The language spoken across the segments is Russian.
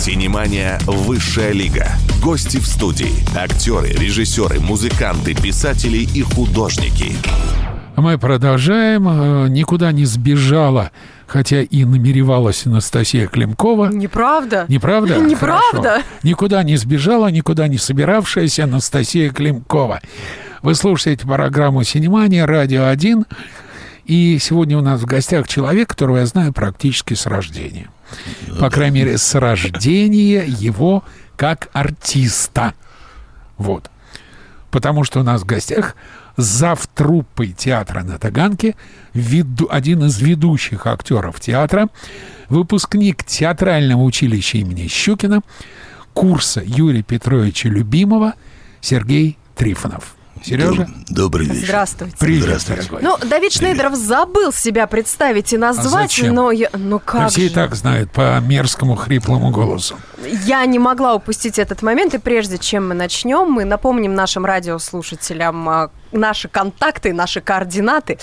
Синемания «Высшая лига». Гости в студии. Актеры, режиссеры, музыканты, писатели и художники. Мы продолжаем. Э, Никуда не сбежала, хотя и намеревалась Анастасия Климкова. Неправда. Неправда? Неправда. Хорошо. Никуда не сбежала, никуда не собиравшаяся Анастасия Климкова. Вы слушаете программу «Синемания», «Радио 1». И сегодня у нас в гостях человек, которого я знаю практически с рождения. По крайней мере, с рождения его как артиста. Вот. Потому что у нас в гостях зав труппой театра на Таганке, веду, один из ведущих актеров театра, выпускник театрального училища имени Щукина, курса Юрия Петровича Любимого Сергей Трифонов. Сережа? Добрый вечер. Здравствуйте. Привет, Здравствуйте. дорогой. Ну, Давид Шнейдеров забыл себя представить и назвать, А зачем? но я, ну как все и же? так знают по мерзкому хриплому голосу. Я не могла упустить этот момент, и прежде чем мы начнем, мы напомним нашим радиослушателям а, наши контакты, наши координаты.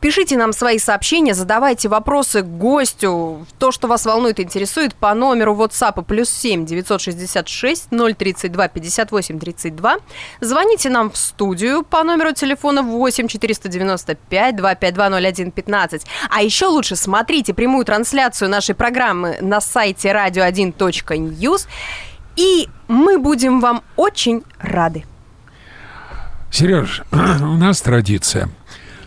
Пишите нам свои сообщения, задавайте вопросы гостю, то, что вас волнует, интересует, по номеру WhatsApp плюс 7 966 032 58 32. Звоните нам в студию по номеру телефона 8 495 252 01 15. А еще лучше смотрите прямую трансляцию нашей программы на сайте radio1.news. И мы будем вам очень рады. Сереж, у нас традиция.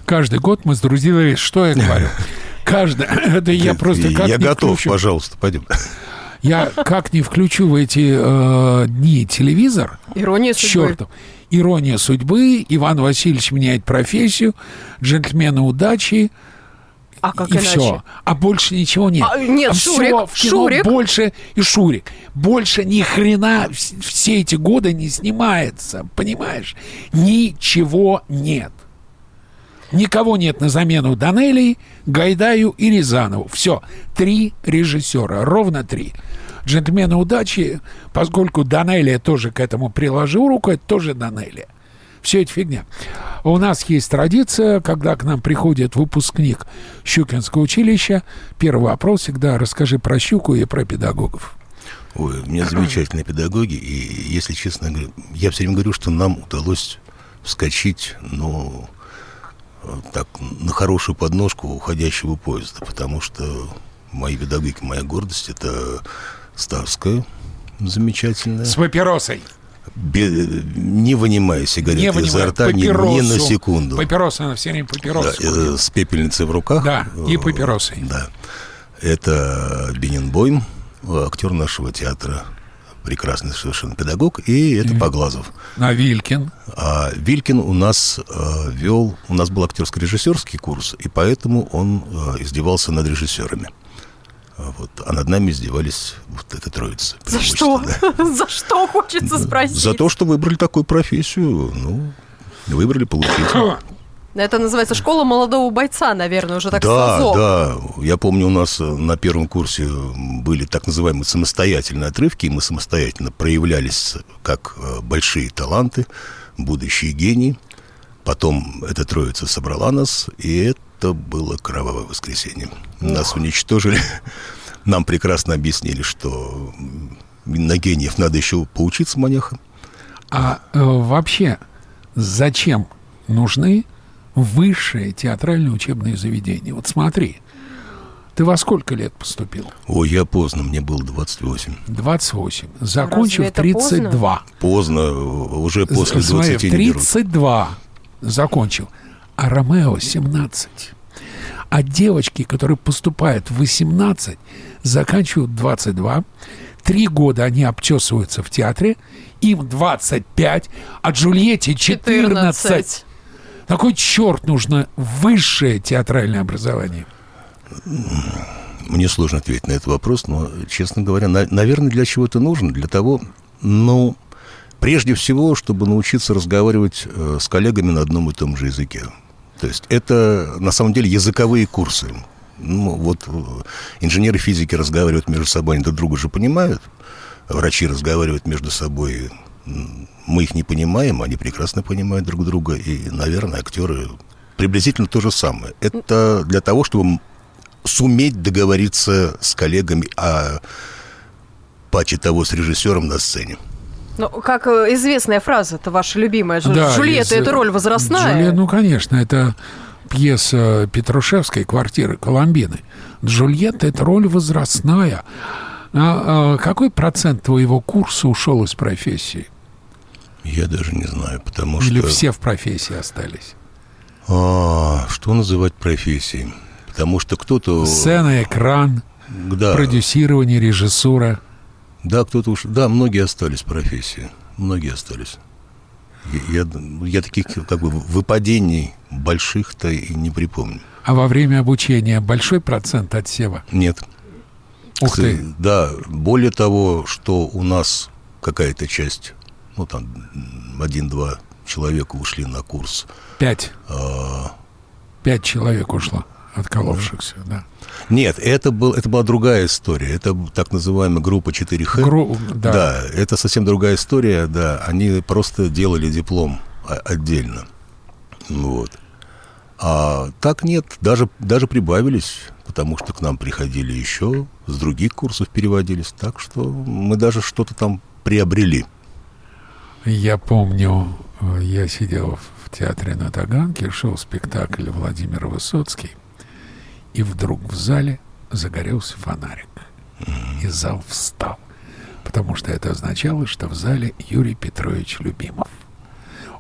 Каждый год мы с друзьями, что я говорю? Каждый, это я просто как Я готов, включу. пожалуйста, пойдем. Я как не включу в эти э, дни телевизор, Ирония судьбы. чертов. Ирония судьбы, Иван Васильевич меняет профессию, джентльмены удачи, А как и иначе? все. А больше ничего нет. А, нет, всё Шурик, в кино Шурик. больше и Шурик. Больше ни хрена вс- все эти годы не снимается, понимаешь? Ничего нет. Никого нет на замену Данелии, Гайдаю и Рязанову. Все. Три режиссера. Ровно три. Джентльмены удачи, поскольку Данелия тоже к этому приложил руку, это тоже Данелия. Все это фигня. У нас есть традиция, когда к нам приходит выпускник Щукинского училища, первый вопрос всегда расскажи про Щуку и про педагогов. Ой, у меня замечательные педагоги, и, если честно, говорю, я все время говорю, что нам удалось вскочить, ну, так, на хорошую подножку уходящего поезда, потому что мои педагоги, моя гордость, это Ставская, замечательная, С папиросой. Не вынимая сигареты Не изо вынимай рта ни, папиросу. ни на секунду. Папироса, она все время Да, папиросу. э, с пепельницей в руках. Да, и Э, папиросой. Да. Это Бенинбойм, актер нашего театра, прекрасный совершенно педагог, и это Поглазов. На Вилькин. А Вилькин у нас э, вел, у нас был актерско-режиссерский курс, и поэтому он э, издевался над режиссерами. А Вот, а над нами издевались вот эта троица. За что? преимущественно, За что хочется да. спросить? За то, что выбрали такую профессию, ну, выбрали, получите. Это называется школа молодого бойца, наверное, уже так да, с азов. да. Я помню, у нас э, на первом курсе были так называемые самостоятельные отрывки, и мы самостоятельно проявлялись как э, большие таланты, будущие гении. Потом эта троица собрала нас, и это было кровавое воскресенье. Нас уничтожили. Нам прекрасно объяснили, что на гениев надо еще поучиться, маньяха. А э, вообще, зачем нужны высшие театральные учебные заведения? Вот смотри, ты во сколько лет поступил? Ой, я поздно, мне было 28. 28. Закончил в это 32. Поздно, э, уже после Смотри, 20 в не берут. 32 закончил. А Ромео 17. А девочки, которые поступают в 18, заканчивают 22. Три года они обчесываются в театре, им 25, а Джульетте 14. 14. На кой черт нужно высшее театральное образование? Мне сложно ответить на этот вопрос, но, честно говоря, на- наверное, для чего это нужно? Для того, ну, прежде всего, чтобы научиться разговаривать э, с коллегами на одном и том же языке. То есть это, на самом деле, языковые курсы. Ну, вот э, инженеры физики разговаривают между собой, они друг друга же понимают. Врачи разговаривают между собой. Мы их не понимаем, они прекрасно понимают друг друга. И, наверное, актеры приблизительно то же самое. Это для того, чтобы суметь договориться с коллегами о паче того с режиссером на сцене. Ну, как э, известная фраза, это ваша любимая. Да, Джульетта из- это роль возрастная. Джулье- ну, конечно, это пьеса Петрушевской «Квартиры Коломбины». Джульетта – это роль возрастная. А, а какой процент твоего курса ушел из профессии? Я даже не знаю, потому Или что... все в профессии остались? А, что называть профессией? Потому что кто-то... Сцена, экран, Да, продюсирование, режиссура. Да, кто-то уж... Да, многие остались в профессии. Многие остались. Я, я, я таких как бы выпадений больших-то и не припомню. А во время обучения большой процент отсева? Нет. Ух ты. Да, более того, что у нас какая-то часть, ну там один-два человека ушли на курс. Пять. А, Пять человек ушло, отколовшихся, да. Нет, это, был, это была другая история. Это так называемая группа 4Х. Гру- да. Да, это совсем другая история, да. Они просто делали диплом о- отдельно. Вот. А так нет, даже, даже прибавились, потому что к нам приходили еще, с других курсов переводились. Так что мы даже что-то там приобрели. Я помню, э, я сидел в театре на Таганке, шел спектакль Владимир Высоцкий, и вдруг в зале загорелся фонарик. И зал встал, потому что это означало, что в зале Юрий Петрович Любимов.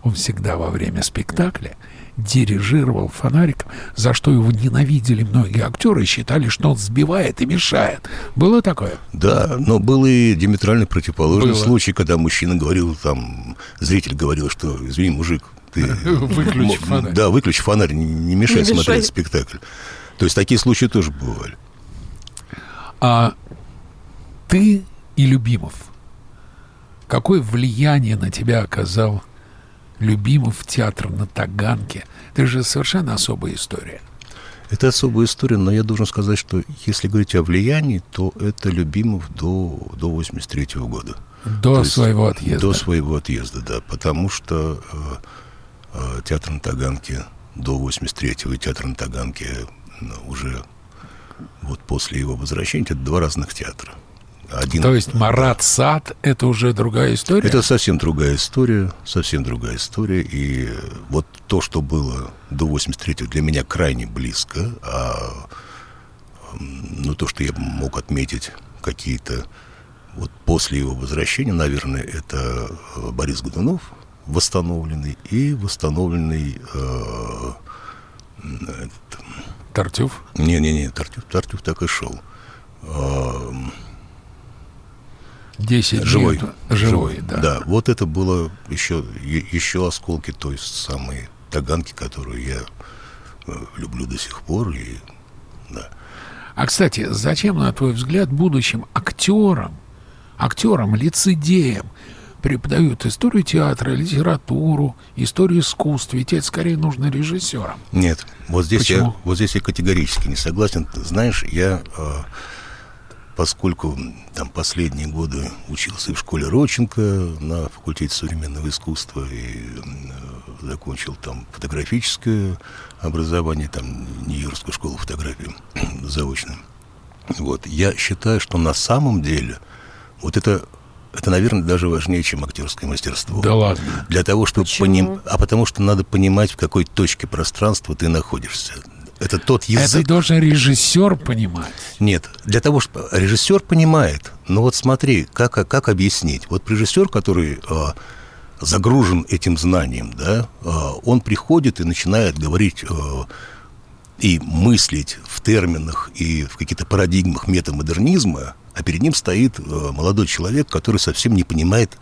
Он всегда во время спектакля дирижировал фонариком, за что его ненавидели многие актеры и считали, что он сбивает и мешает. Было такое? Да, но был и диаметрально противоположный Было. случай, когда мужчина говорил, там, зритель говорил, что, извини, мужик, ты... Выключи фонарь. Да, выключи фонарь, не, не мешай Не смотреть мешай. спектакль. То есть такие случаи тоже бывали. А ты и Любимов, какое влияние на тебя оказал Любимов театр на Таганке? Это же совершенно особая история. Это особая история, но я должен сказать, что если говорить о влиянии, то это Любимов до, до 83 года. До То есть своего отъезда. До своего отъезда, да. Потому что э, э, театр на Таганке до 83-го и театр на Таганке уже вот после его возвращения, это два разных театра. Один, То есть Марат Сад – это уже другая история? это совсем другая история, совсем другая история. И вот то, что было до 83-го, для меня крайне близко. А ну, то, что я мог отметить какие-то вот после его возвращения, наверное, это э, Борис Годунов, восстановленный, и восстановленный э, этот, Тартюф? не-не-не, Тартюф, Тартюф так и шел. 10 Живой. дней. Живой, да. Да, вот это было еще, еще осколки той самой таганки, которую я э, люблю до сих пор. И, да. А, кстати, зачем, на твой взгляд, будущим актерам, актерам, лицедеям преподают историю театра, литературу, историю искусства? Ведь это скорее нужно режиссерам. Нет, вот здесь, Почему? я, вот здесь я категорически не согласен. Знаешь, я, э, поскольку там последние годы учился и в школе Родченко на факультете современного искусства и э, закончил там фотографическое образование, там Нью-Йоркскую школу фотографии заочно. Вот, я считаю, что на самом деле вот это, это, наверное, даже важнее, чем актерское мастерство. Да ладно. Для того, чтобы поним... А потому что надо понимать, в какой точке пространства ты находишься. Это тот Это язык. должен режиссер понимать. Нет, для того, чтобы режиссер понимает. Но вот смотри, как, как объяснить? Вот режиссер, который а, загружен этим знанием, да, а, он приходит и начинает говорить а, и мыслить в терминах и в каких-то парадигмах метамодернизма, а перед ним стоит а, молодой человек, который совсем не понимает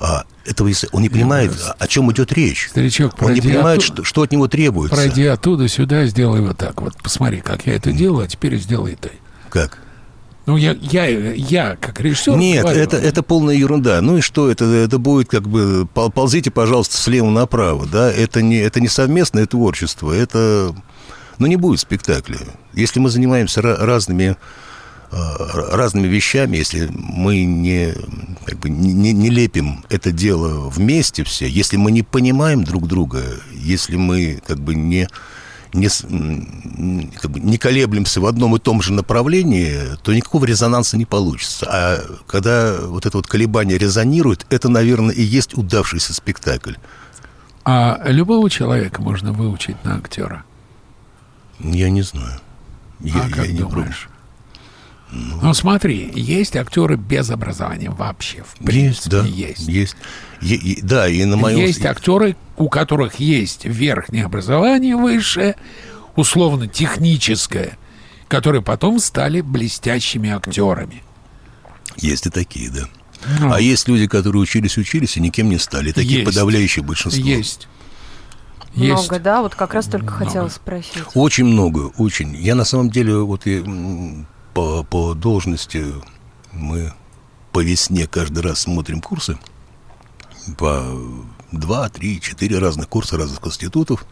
а, этого, он не понимает, о, о чем идет речь. Старичок, Он не понимает, оттуда- что, что от него требуется. Пройди оттуда сюда, сделай вот так. Вот посмотри, как я это делаю, а теперь сделай ты. Как? Ну, я, я, я как режиссер... Нет, говорю, это, это полная ерунда. Ну и что, это, это будет как бы... пол- Ползите, пожалуйста, слева направо, да? Это не, это не совместное творчество, это... Ну, не будет спектакля. Если мы занимаемся ра- разными, разными вещами, если мы не, как бы, не, не- лепим это дело вместе все, если мы не понимаем друг друга, если мы как бы не, не, как бы, не колеблемся в одном и том же направлении, то никакого резонанса не получится. А когда вот это вот колебание резонирует, это, наверное, и есть удавшийся спектакль. А любого человека можно выучить на актера? Я не знаю. Я, а как я не думаешь? Ну, ну, смотри, есть актеры без образования вообще, в принципе, есть. Да, есть. есть. Е- и, да, и на моем... Есть актеры, у которых есть верхнее образование высшее, условно техническое, которые потом стали блестящими актерами. Есть и такие, да. Ну, а есть люди, которые учились, учились и никем не стали. Такие есть. подавляющее большинство. Есть. Есть. Много, да? Вот как раз только много. хотела спросить. Очень много, очень. Я на самом деле вот и по, по должности мы по весне каждый раз смотрим курсы по два, три, четыре разных курса разных институтов.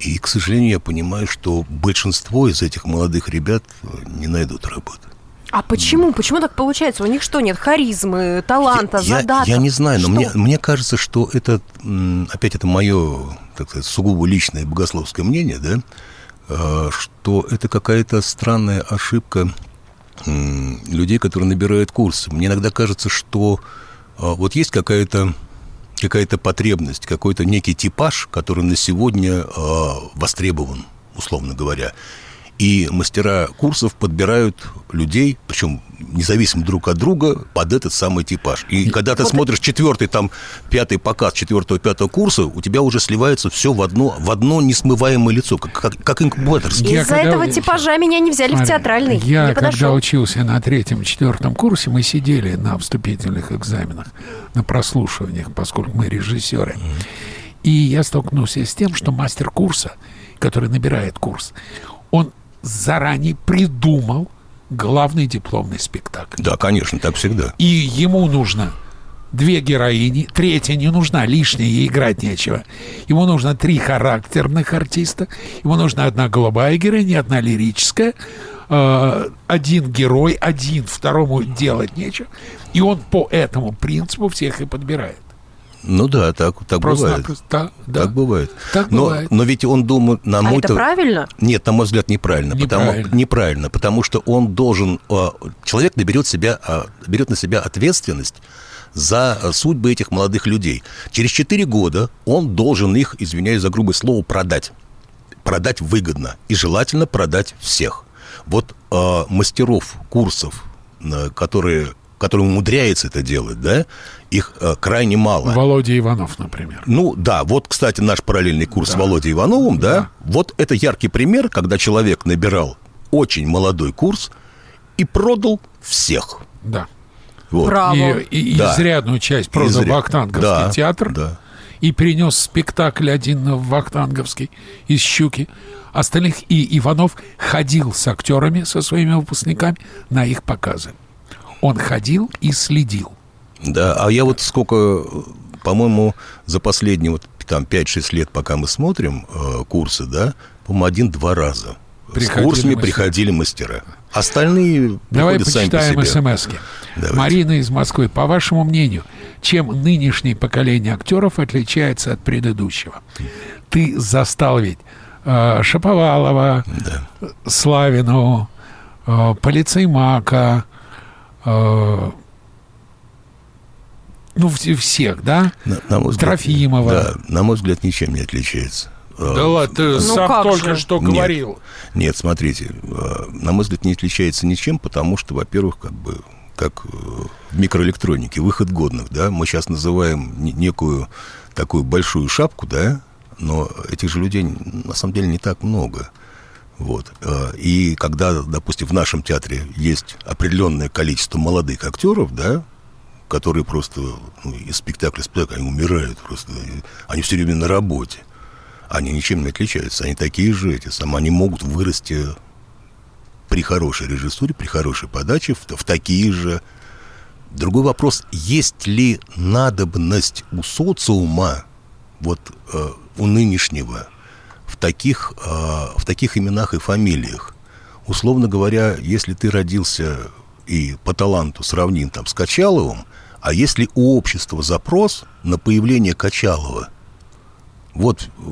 И, к сожалению, я понимаю, что большинство из этих молодых ребят не найдут работы. А почему? Почему так получается? У них что, нет харизмы, таланта, я, задаток? Я, я не знаю, но мне, мне кажется, что это, опять это мое, так сказать, сугубо личное богословское мнение, да, что это какая-то странная ошибка людей, которые набирают курсы. Мне иногда кажется, что а, вот есть какая-то какая-то потребность, какой-то некий типаж, который на сегодня э, востребован, условно говоря. И мастера курсов подбирают людей, причем независимо друг от друга, под этот самый типаж. И когда ты вот смотришь четвертый, там, пятый показ четвертого, пятого курса, у тебя уже сливается все в одно, в одно несмываемое лицо, как, как, как инкубатор. Из-за этого типажа меня не взяли Смотри, в театральный. Я, не когда учился на третьем, четвертом курсе, мы сидели на вступительных экзаменах, на прослушиваниях, поскольку мы режиссеры. И я столкнулся с тем, что мастер курса, который набирает курс, он заранее придумал главный дипломный спектакль. Да, конечно, так всегда. И ему нужно две героини, третья не нужна, лишняя, ей играть нечего. Ему нужно три характерных артиста, ему нужна одна голубая героиня, одна лирическая, э, один герой, один, второму делать нечего. И он по этому принципу всех и подбирает. Ну да, так, так Просто бывает. Да, да. Так бывает. Так но, бывает. Но ведь он думает, на а мой... это правильно? Нет, на мой взгляд, неправильно. Неправильно. Потому, неправильно, потому что он должен... А, человек наберет, себя, а, берет на себя ответственность за судьбы этих молодых людей. Через 4 года он должен их, извиняюсь за грубое слово, продать. Продать выгодно. И желательно продать всех. Вот э, мастеров курсов, которые который умудряется это делать, да, их э, крайне мало. Володя Иванов, например. Ну да, вот, кстати, наш параллельный курс да. с Володей Ивановым, да, да, вот это яркий пример, когда человек набирал очень молодой курс и продал всех. Да. Вот. Браво. И, и да. изрядную часть продал Изряд... Вахтанговский да, театр. Да. И принес спектакль один в Вахтанговский из «Щуки». Остальных и Иванов ходил с актерами, со своими выпускниками на их показы. Он ходил и следил. Да, а я вот сколько, по-моему, за последние вот там 5-6 лет, пока мы смотрим э, курсы, да, по-моему, один-два раза. Приходили С курсами мастера. приходили мастера. Остальные Давай почитаем по смс-ки. Марина из Москвы. По вашему мнению, чем нынешнее поколение актеров отличается от предыдущего? Ты застал ведь э, Шаповалова, да. Славину, э, Полицеймака, ну, всех, да? На, на мой взгляд, Трофимова. Да, на мой взгляд, ничем не отличается. А, да ладно, ты ну, сам только же? что говорил. Нет, нет, смотрите, а, на мой взгляд, не отличается ничем, потому что, во-первых, как бы как э, в микроэлектронике, выход годных, да, мы сейчас называем некую такую большую шапку, да, но этих же людей на самом деле не так много. Вот. Э, и когда, допустим, в нашем театре есть определенное количество молодых актеров, да, которые просто ну, из спектакля в спектакль, они умирают просто, они все время на работе. Они ничем не отличаются, они такие же, эти самые, они могут вырасти при хорошей режиссуре, при хорошей подаче, в, в такие же. Другой вопрос, есть ли надобность у социума, вот э, у нынешнего, в таких, э, в таких именах и фамилиях. Условно говоря, если ты родился и по таланту сравним там с Качаловым, а если у общества запрос на появление Качалова, вот э,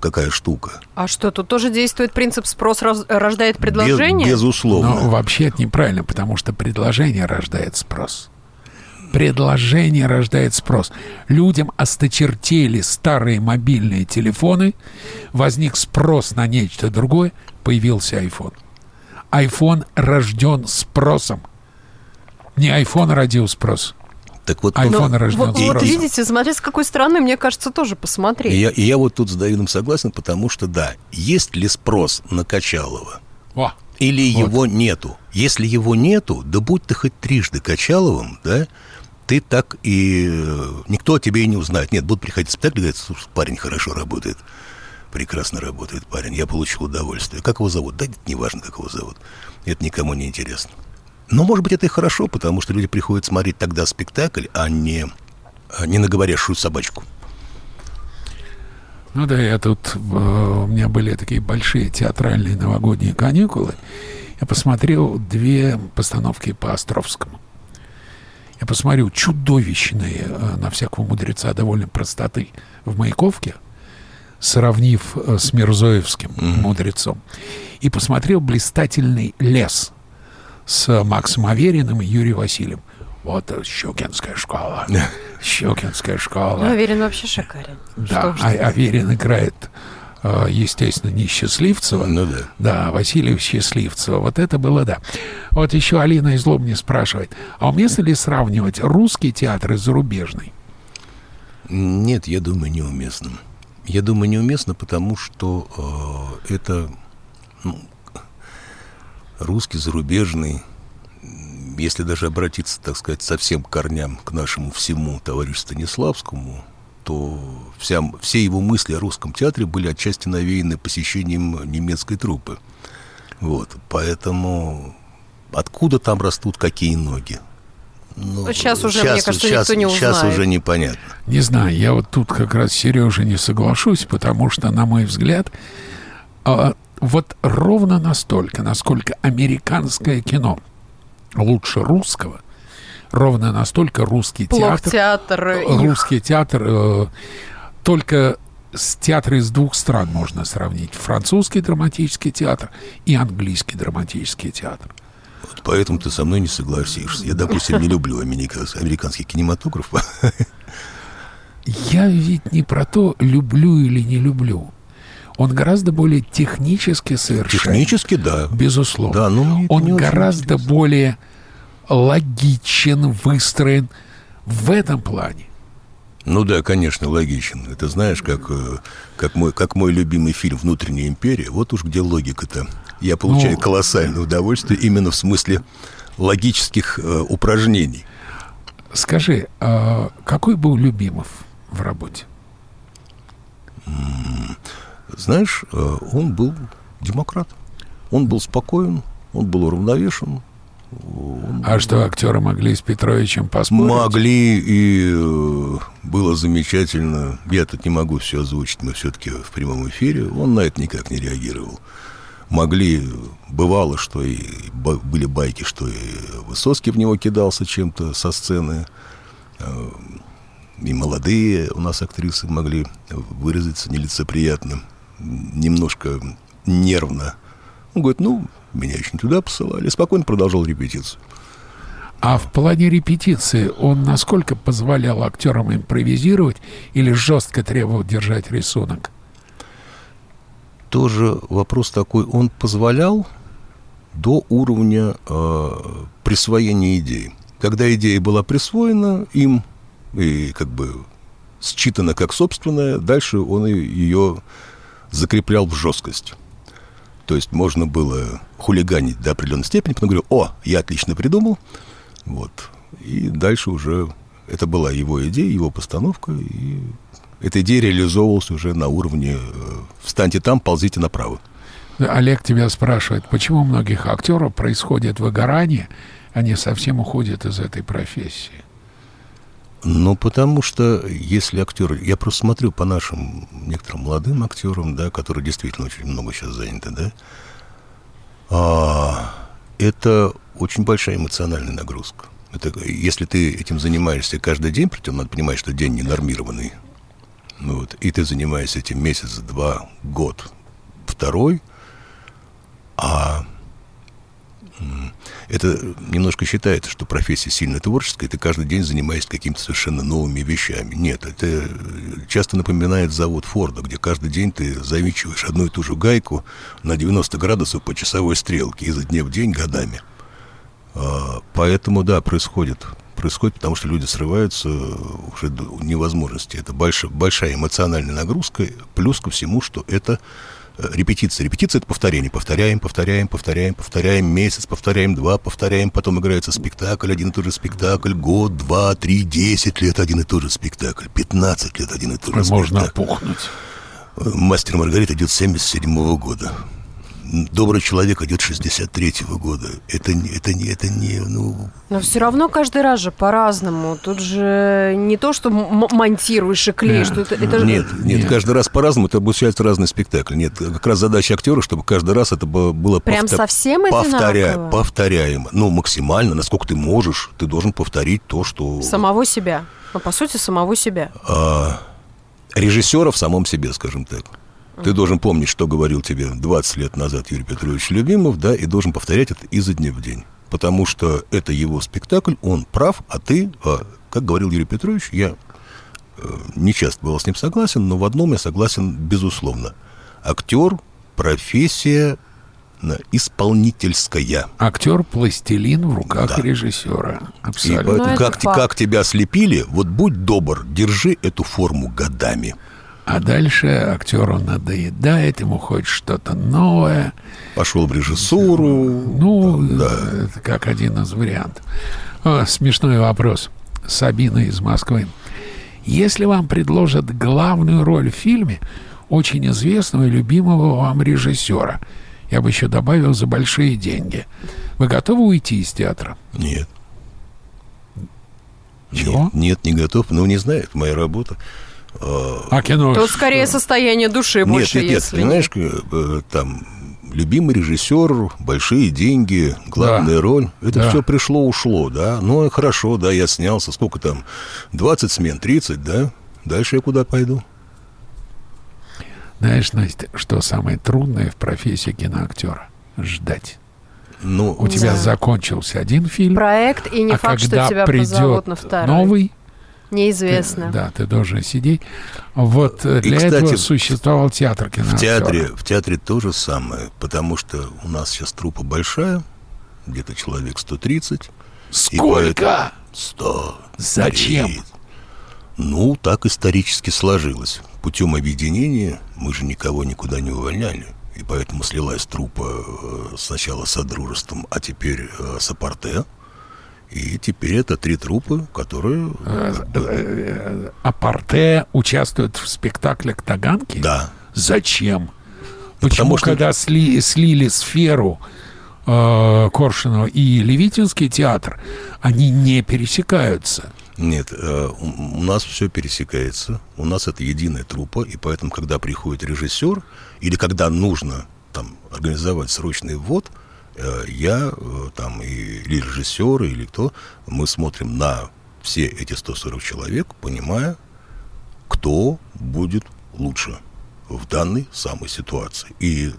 какая штука. А что, тут тоже действует принцип спрос рождает предложение? Без, безусловно. Но вообще это неправильно, потому что предложение рождает спрос. Предложение рождает спрос. Людям осточертели старые мобильные телефоны, возник спрос на нечто другое, появился iPhone. iPhone рожден спросом. Не iPhone родил спрос. Так вот, iPhone Ну, рожден вот, вот спросом. видите, смотря с какой стороны, мне кажется, тоже посмотреть. и я, и я вот тут с Давидом согласен, потому что, да, есть ли спрос на Качалова? О, Или Вот. его нету? Если его нету, да будь ты хоть трижды Качаловым, да, ты так и... э, Никто о тебе и не узнает. Нет, будут приходить спектакли говорят, слушай, парень хорошо работает. Прекрасно работает парень. Я получил удовольствие. Как его зовут? Да это не важно, как его зовут. Это никому не интересно. Но, может быть, это и хорошо, потому что люди приходят смотреть тогда спектакль, а не, а не на говорящую собачку. Ну да, я тут, э, у меня были такие большие театральные новогодние каникулы. Я посмотрел две постановки по Островскому. Я посмотрел чудовищные, э, на всякого мудреца довольно простоты, в Маяковке, сравнив э, с Мирзоевским мудрецом. И посмотрел блистательный лес с Максом Авериным и Юрием Васильевым. Вот Щукинская школа. Щукинская школа. Ну, Аверин вообще шикарен. Да, Что а. Аверин играет, э, естественно, не Счастливцева. Ну да. Да, Васильев Счастливцева. Вот это было, да. Вот еще Алина из Лобни спрашивает, а уместно ли сравнивать русский театр и зарубежный? Нет, я думаю, неуместно. Я думаю, неуместно, потому что э, это ну, русский, зарубежный, если даже обратиться, так сказать, совсем к корням, к нашему всему товарищу Станиславскому, то вся, все его мысли о русском театре были отчасти навеяны посещением немецкой труппы. Вот, поэтому откуда там растут какие ноги? Ну, Вот щас уже, мне кажется, щас- никто не узнает. уже непонятно. Не знаю, я вот тут как раз с Сережей не соглашусь, потому что, на мой взгляд, а, вот ровно настолько, насколько американское кино лучше русского, ровно настолько русский Плох театр театр. их. русский театр э, только с театры из двух стран можно сравнить. Французский драматический театр и английский драматический театр. Вот поэтому ты со мной не согласишься. Я, допустим, не люблю америка- американский кинематограф. Я ведь не про то, люблю или не люблю. Он гораздо более технически совершен. Технически, да. Безусловно. Да, это Он гораздо более логичен, выстроен в этом плане. Ну да, конечно, логичен. Это знаешь, как, э, как, мой, как мой любимый фильм «Внутренняя империя». Вот уж где логика-то. Я получаю Ну. колоссальное удовольствие именно в смысле логических э, упражнений. Скажи, а какой был Любимов в работе? Знаешь, э, он был демократ. Он был спокоен, он был уравновешен. Он А что, актеры могли с Петровичем поспорить? Могли, и э, было замечательно. Я тут не могу все озвучить, мы все-таки в прямом эфире. Он на это никак не реагировал. Могли, бывало, что и были байки, что и Высоцкий в него кидался чем-то со сцены. Э, И молодые у нас актрисы могли выразиться нелицеприятно, немножко нервно. Он говорит, ну, меня еще не туда посылали. Спокойно продолжал репетицию. А в плане репетиции он насколько позволял актерам импровизировать или жестко требовал держать рисунок? тоже вопрос такой, он позволял до уровня э, присвоения идеи. Когда идея была присвоена им и как бы считана как собственная, дальше он ее закреплял в жесткость. То есть можно было хулиганить до определенной степени, потом говорю, о, я отлично придумал, вот. И дальше уже это была его идея, его постановка, и эта идея реализовывалась уже на уровне э, «встаньте там, ползите направо». Олег тебя спрашивает, почему у многих актеров происходит выгорание, они совсем уходят из этой профессии? Ну, потому что если актер... Я просто смотрю по нашим некоторым молодым актерам, да, которые действительно очень много сейчас заняты, да, а, это очень большая эмоциональная нагрузка. Это, если ты этим занимаешься каждый день, притом надо понимать, что день ненормированный, Вот, и ты занимаешься этим месяц, два, год, второй, а это немножко считается, что профессия сильно творческая, ты каждый день занимаешься какими-то совершенно новыми вещами. Нет, это часто напоминает завод Форда, где каждый день ты завинчиваешь одну и ту же гайку на 90 градусов по часовой стрелке изо дня в день годами. А, поэтому, да, происходит. Происходит, потому что люди срываются уже до невозможности. Это большая, большая эмоциональная нагрузка, плюс ко всему, что это репетиция. Репетиция — это повторение. Повторяем, повторяем, повторяем, повторяем месяц, повторяем два, повторяем. Потом играется спектакль, один и тот же спектакль. Год, два, три, десять лет один и тот же спектакль. Пятнадцать лет один и тот же Можно спектакль. Можно опухнуть. «Мастер Маргарита» идет с 77 года добрый человек идет 63-го года. Это, это, не, это не, ну... Но все равно каждый раз же по-разному. Тут же не то, что монтируешь и клеишь. Что это, это нет, нет, нет, каждый раз по-разному. Это обучается разный спектакль. Нет, как раз задача актера, чтобы каждый раз это было... Прям повтор... совсем повторя... одинаково? Повторяемо. Ну, максимально, насколько ты можешь, ты должен повторить то, что... Самого себя. Ну, по сути, самого себя. А, режиссера в самом себе, скажем так. Ты должен помнить, что говорил тебе 20 лет назад Юрий Петрович Любимов, да, и должен повторять это изо дня в день. Потому что это его спектакль, он прав, а ты, а, как говорил Юрий Петрович, я э, не часто был с ним согласен, но в одном я согласен безусловно. Актер – профессия исполнительская. Актер пластилин в руках да. режиссера. Абсолютно. И поэтому, как, как тебя слепили, вот будь добр, держи эту форму годами. А дальше актеру надоедает, ему хочет что-то новое. Пошел в режиссуру. Ну, да. это как один из вариантов. О, смешной вопрос. Сабина из Москвы. Если вам предложат главную роль в фильме очень известного и любимого вам режиссера, я бы еще добавил за большие деньги, вы готовы уйти из театра? Нет. Чего? Нет, нет, не готов. Ну, не знаю, это моя работа. А кино Тут скорее состояние души нет, больше, нет, если... Нет, понимаешь, э, там любимый режиссер, большие деньги, главная да. роль. Это да. все пришло-ушло, да. Ну, хорошо, да, я снялся. Сколько там? 20 смен, 30, да? Дальше я куда пойду? Знаешь, Настя, что самое трудное в профессии киноактера? Ждать. Ну, У тебя да. закончился один фильм. Проект, и не а факт, когда что тебя придет позовут на второй. новый, Неизвестно. Ты, да, ты должен сидеть. Вот э, для кстати, этого существовал театр киноактера. В театре, в театре то же самое, потому что у нас сейчас трупа большая, где-то человек 130. Сколько? 100. Зачем? Ну, так исторически сложилось. Путем объединения мы же никого никуда не увольняли. И поэтому слилась трупа э, сначала с Содружеством, а теперь э, с Апорте. И теперь это три трупа, которые... Апарте участвует в спектакле «Таганки»? Да. Зачем? Почему, что... когда сли, слили сферу э, Коршунова и Левитинский театр, они не пересекаются? Нет, э, у нас все пересекается. У нас это единая трупа, и поэтому, когда приходит режиссер, или когда нужно там организовать срочный ввод – Э, я э, там и, или режиссер, или кто, мы смотрим на все эти 140 человек, понимая, кто будет лучше в данной самой ситуации. И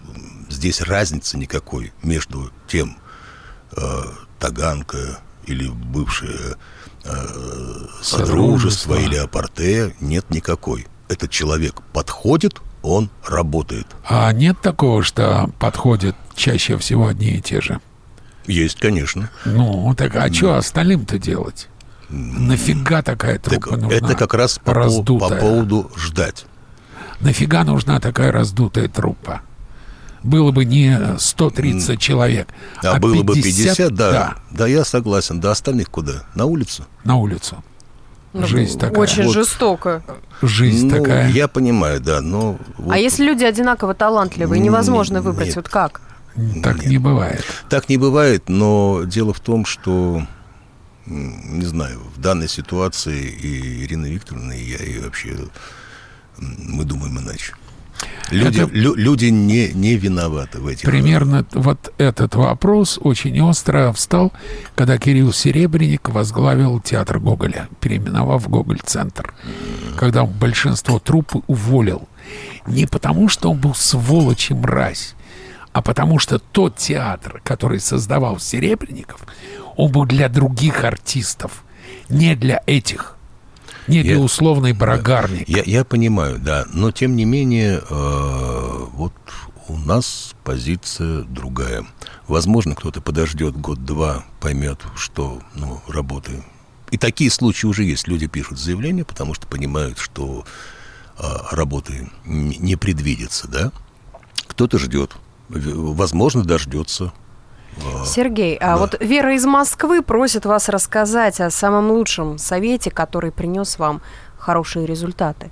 здесь разницы никакой между тем, э, Таганка или бывшее э, Содружество или Апорте, нет никакой. Этот человек подходит он работает. А нет такого, что подходят чаще всего одни и те же? Есть, конечно. Ну, так а что остальным-то делать? Нафига такая трупа так нужна? Это как раз по, раздутая. по поводу ждать. Нафига нужна такая раздутая трупа? Было бы не 130 человек, а, а было 50, бы 50, да, да. Да, я согласен. До остальных куда? На улицу? На улицу. Ну, Жизнь такая. Очень вот. жестоко. Жизнь ну, такая. Я понимаю, да, но... Вот... А если люди одинаково талантливые, невозможно выбрать, нет. вот как? Так нет. не бывает. Так не бывает, но дело в том, что, не знаю, в данной ситуации и Ирина Викторовна, и я, и вообще мы думаем иначе. Люди, это... лю, люди не, не виноваты в этих. Примерно вот этот вопрос очень остро встал, когда Кирилл Серебренник возглавил театр Гоголя, переименовав Гоголь-центр. когда он большинство труппы уволил. Не потому, что он был сволочь и мразь, а потому что тот театр, который создавал Серебренников, он был для других артистов, не для этих, не для Я- условной брагарника. Я, я понимаю, да, но тем не менее, э, вот у нас позиция другая. Возможно, кто-то подождет год-два, поймет, что ну, работы. И такие случаи уже есть. Люди пишут заявления, потому что понимают, что э, работы не предвидится, да. Кто-то ждет, возможно, дождется. Сергей, а вот Вера из Москвы просит вас рассказать о самом лучшем совете, который принес вам хорошие результаты.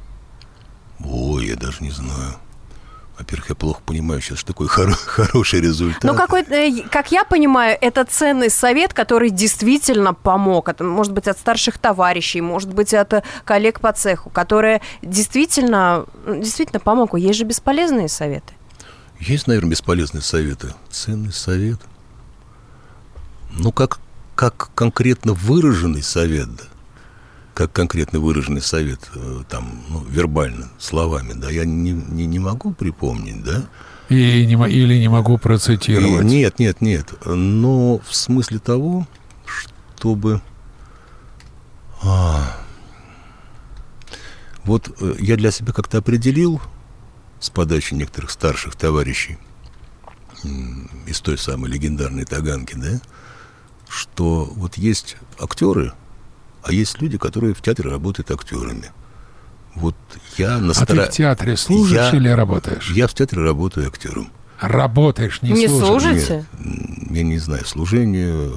Ой, я даже не знаю. Во-первых, я плохо понимаю сейчас, что такое хоро- хороший результат. Ну, какой, э, как я понимаю, это ценный совет, который действительно помог. Это может быть от старших товарищей, может быть от э, коллег по цеху, которые действительно, действительно помог. Есть же бесполезные советы. Есть, наверное, бесполезные советы. Ценный совет. Ну, как, как конкретно выраженный совет, да, как конкретно выраженный совет, э, там, ну, вербально, словами, да, я не, не, не могу припомнить, да. И не или не могу процитировать. И- нет, нет, нет. Но в смысле того, чтобы... А, вот э, я для себя как-то определил с подачи некоторых старших товарищей из той самой легендарной Таганки, да, что вот есть актеры, а есть люди, которые в театре работают актерами. Вот я на А ты в театре служишь Я- или работаешь? Я в театре работаю актером. Работаешь, не, Не служишь. Служите? Нет, я не знаю, служение,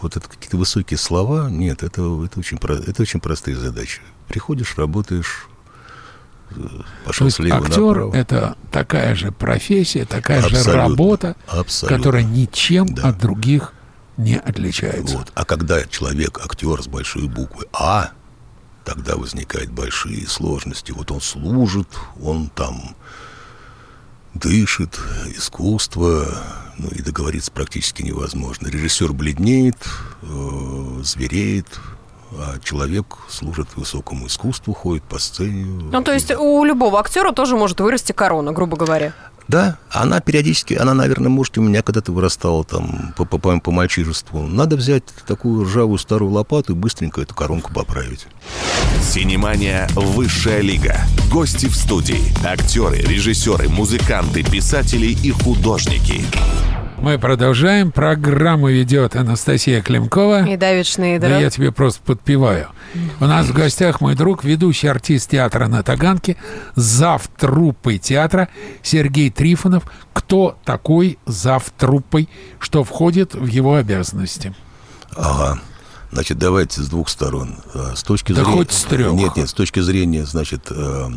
вот это какие-то высокие слова, нет, это, это, очень, про- это очень простые задачи. Приходишь, работаешь, То пошел есть слева актер направо. это такая же профессия, такая же Абсолютно. работа, Абсолютно. которая ничем Да. от других не отличается. Вот. А когда человек, актер с большой буквы А, тогда возникают большие сложности. Вот он служит, он там дышит, искусство, ну и договориться практически невозможно. Режиссер бледнеет, э, звереет, а человек служит высокому искусству, ходит по сцене. Ну, то есть у любого актера тоже может вырасти корона, грубо говоря. Да, она периодически, она, наверное, может, у меня когда-то вырастала там по, по, по, по мальчишеству. Надо взять такую ржавую старую лопату и быстренько эту коронку поправить. Синемания «Высшая лига». Гости в студии. Актеры, режиссеры, музыканты, писатели и художники. Мы продолжаем. Программу ведет Анастасия Климкова. И Давид Шнейдер. Да я тебе просто подпеваю. У нас в гостях мой друг, ведущий артист театра на Таганке, зав труппой театра Сергей Трифонов. Кто такой зав труппой, что входит в его обязанности? Ага. Значит, давайте с двух сторон. Э, С точки Да зрения... хоть с трех. Нет, нет, с точки зрения, значит, э,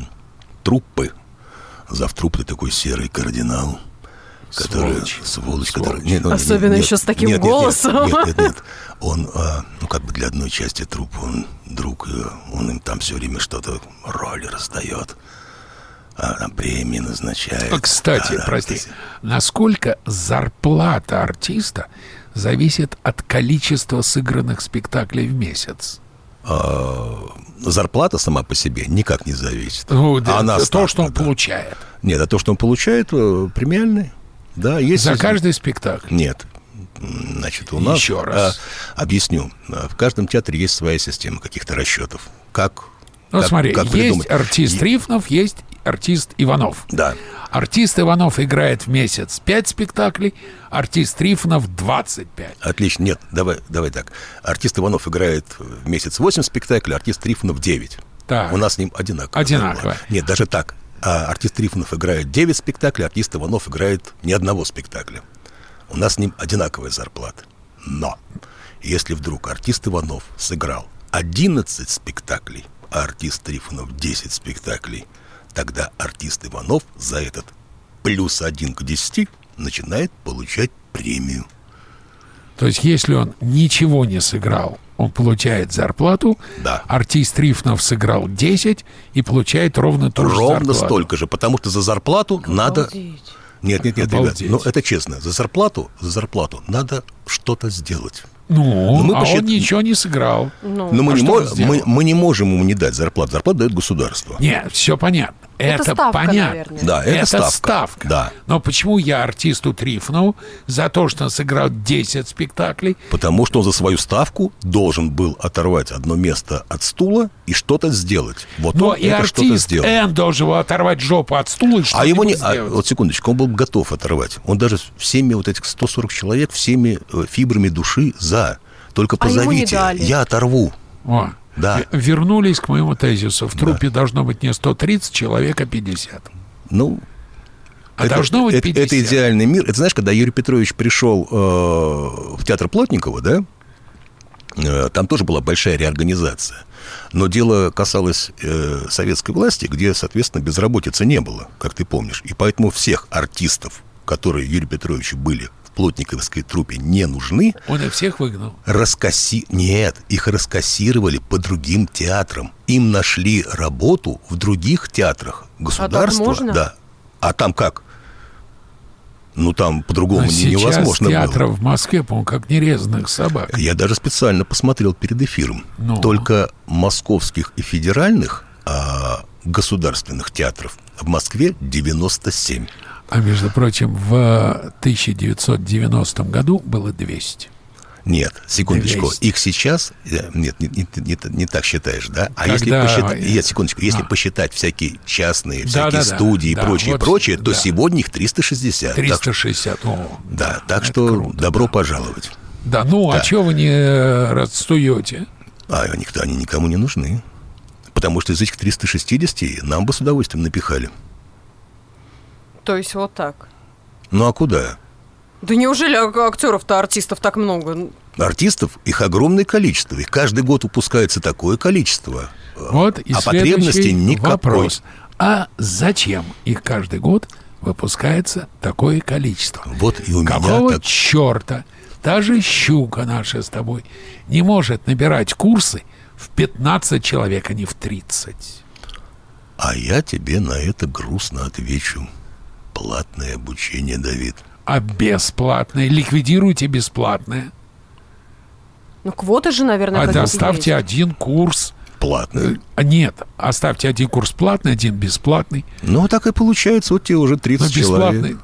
труппы. Завтруп ты такой серый кардинал. Который, Сволочь. сволочь, Сволочь. который, нет, ну, Особенно нет, еще с таким нет, нет, нет, голосом. Нет, нет, нет. Он, а, ну, как бы для одной части трупа, он друг, он им там все время что-то роли раздает, а, там премии назначает. А, Кстати, Да, прости, то есть- насколько зарплата артиста зависит от количества сыгранных спектаклей в месяц? а, зарплата сама по себе никак не зависит. Ну, да, Она то, ставка, что он да. получает. Нет, а то, что он получает, э, премиальный. Да, есть За каждый спектакль. Нет. Значит, у нас... Еще раз. а, объясню. А, В каждом театре есть своя система каких-то расчетов. Как... Ну, как- смотри, как есть артист Трифнов, есть артист Иванов. Да. Артист Иванов играет в месяц 5 спектаклей, артист Трифонов 25. Отлично. Нет, давай, давай так. Артист Иванов играет в месяц 8 спектаклей, артист Трифонов 9. Так. У нас с ним одинаково. Одинаково. Нет, даже так. А артист Трифонов играет 9 спектаклей, артист Иванов играет ни одного спектакля. У нас с ним одинаковая зарплата. Но если вдруг артист Иванов сыграл 11 спектаклей, а артист Трифонов 10 спектаклей, тогда артист Иванов за этот плюс один к 10 начинает получать премию. То есть, если он ничего не сыграл, он получает зарплату. Да. Артист Трифонов сыграл 10 и получает ровно ту же Ровно зарплату. столько же, потому что за зарплату надо... Обалдеть. Нет, нет, нет, ребят, Обалдеть. ну это честно. За зарплату, за зарплату надо что-то сделать. Ну, мы а посчит- он ничего не сыграл. Ну, Но мы, а не что мо- он сделал? мы, мы не можем ему не дать зарплату. Зарплату дает государство. Нет, все понятно. Это Это, ставка, понятно. наверное. Да, это, ставка. Да. Но почему я артисту Трифонову за то, что он сыграл 10 спектаклей, Потому что он за свою ставку должен был оторвать одно место от стула и что-то сделать. Вот но он и это что-то артист сделал. Н должен был оторвать жопу от стула и А его не... а, вот секундочку, он был готов оторвать. Он даже всеми вот этих 140 человек, всеми э, фибрами души за. Только А ему не позовите, дали. я оторву. О, Да. Вернулись к моему тезису. В трупе должно быть не 130 человек, а 50. Ну, А это, должно быть это- 50. это идеальный мир. Это знаешь, когда Юрий Петрович пришел э, в театр Плотникова, да, э, там тоже была большая реорганизация. Но дело касалось э, советской власти, где, соответственно, безработицы не было, как ты помнишь. И поэтому всех артистов, которые Юрию Петровичу были Плотниковской трупе не нужны, Он их всех выгнал. раскасси... Нет, их раскассировали по другим театрам. Им нашли работу в других театрах. Государство, можно? да. А там как? Ну, там по-другому А не- сейчас невозможно театров было. в Москве, по-моему, как нерезанных собак. Я даже специально посмотрел перед эфиром. Ну. Только московских и федеральных а, государственных театров в Москве 97. А между прочим, в 1990 году было 200. Нет, секундочку. 200. Их сейчас... э, Нет, не, не- не- не так считаешь, да? А если Когда- посчитать... Нет, секундочку. Если А. посчитать всякие частные, всякие да, да, студии да, и прочее, вот, прочее, то да. сегодня их 360. Так что- 360. О, да, так что круто, добро да. пожаловать. Да, ну, а Да. чего вы не расстуете? А никто, они никому не нужны. Потому что из этих 360 нам бы с удовольствием напихали. То есть вот так. Ну а куда? Да неужели ак- актеров-то, артистов так много? Артистов, их огромное количество. Их каждый год выпускается такое количество. Вот и а потребности никакой. вопрос. А зачем их каждый год выпускается такое количество? Вот и у Какого меня так... черта даже щука наша с тобой не может набирать курсы в 15 человек, а не в 30? А я тебе на это грустно отвечу. Платное обучение, Давид. А бесплатное? Ликвидируйте бесплатное. Ну, квоты же, наверное, А какие-то доставьте есть. один курс. Платное. А Нет, оставьте один курс платный, один бесплатный. Ну, так и получается. Вот тебе уже Но 30 бесплатный. человек.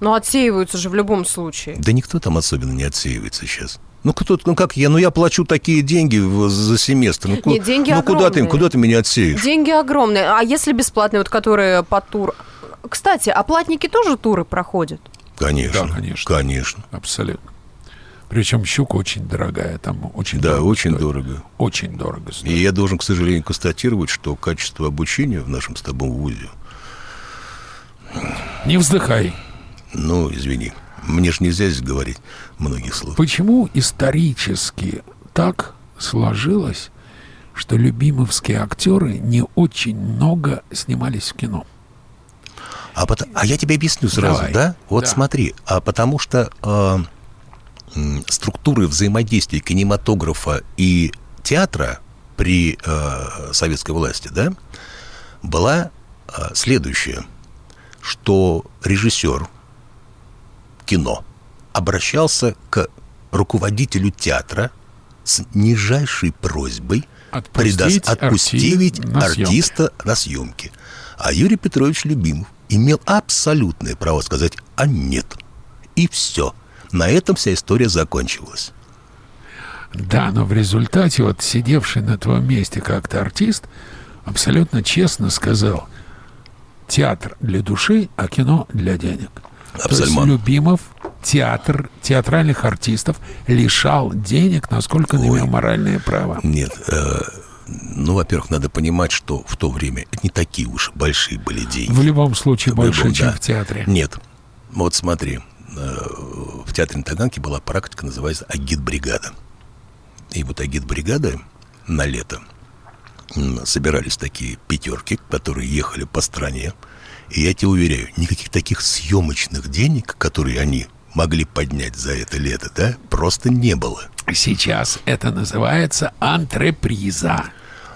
Но отсеиваются же в любом случае. Да никто там особенно не отсеивается сейчас. Ну, кто, ну как я? Ну, я плачу такие деньги в- за семестр. Ну, Нет, деньги ну куда ты, огромные. куда ты меня отсеешь? Деньги огромные. А если бесплатные, вот которые по тур... Кстати, а платники тоже туры проходят? Конечно. Да, конечно. Конечно. Абсолютно. Причем щука очень дорогая, там очень Да, дорого очень стоит. дорого. Очень дорого стоит. И я должен, к сожалению, констатировать, что качество обучения в нашем с тобой вузе, Не вздыхай. ну, извини, мне же нельзя здесь говорить многих слов. Почему исторически так сложилось, что любимовские актеры не очень много снимались в кино? А, пото- а я тебе объясню сразу, Давай. да? Вот Да. смотри, а потому что э, структуры взаимодействия кинематографа и театра при э, советской власти, да, была э, следующая, что режиссер кино обращался к руководителю театра с нижайшей просьбой Отпустить предаст- отпустить арти- на съемки. артиста на съемки. А Юрий Петрович Любимов имел абсолютное право сказать «а нет». И все. На этом вся история закончилась. Да, но в результате вот сидевший на твоем месте как-то артист абсолютно честно сказал, театр для души, а кино для денег. То есть. Любимов театр театральных артистов лишал денег, насколько он Ой. имел моральное право. Нет, э, ну, во-первых, надо понимать, что в то время это не такие уж большие были деньги. В любом случае больше, любом, чем да. в театре. Нет. Вот смотри, э, в театре на Таганке была практика, называется агитбригада. И вот агитбригада на лето собирались такие пятерки, которые ехали по стране. И я тебе уверяю, никаких таких съемочных денег, которые они могли поднять за это лето, да, просто не было. Сейчас это называется антреприза.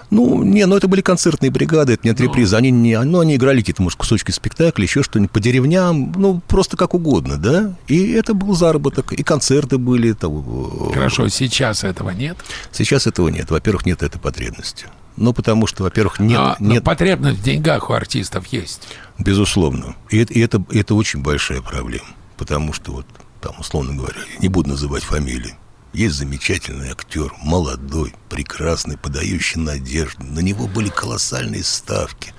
Ну, не, ну это были концертные бригады, это не отрепризы. Они, не, ну, они играли какие-то, может, кусочки спектакля, еще что-нибудь по деревням, ну, просто как угодно, да. И это был заработок, и концерты были. Там, Хорошо, сейчас этого нет? Сейчас этого нет. Во-первых, нет этой потребности. Ну, потому что, во-первых, нет... А, нет... потребность в деньгах у артистов есть. Безусловно. И это, и это, это очень большая проблема. Потому что, вот, там, условно говоря, не буду называть фамилии, есть замечательный актер, молодой, прекрасный, подающий надежды. На него были колоссальные ставки.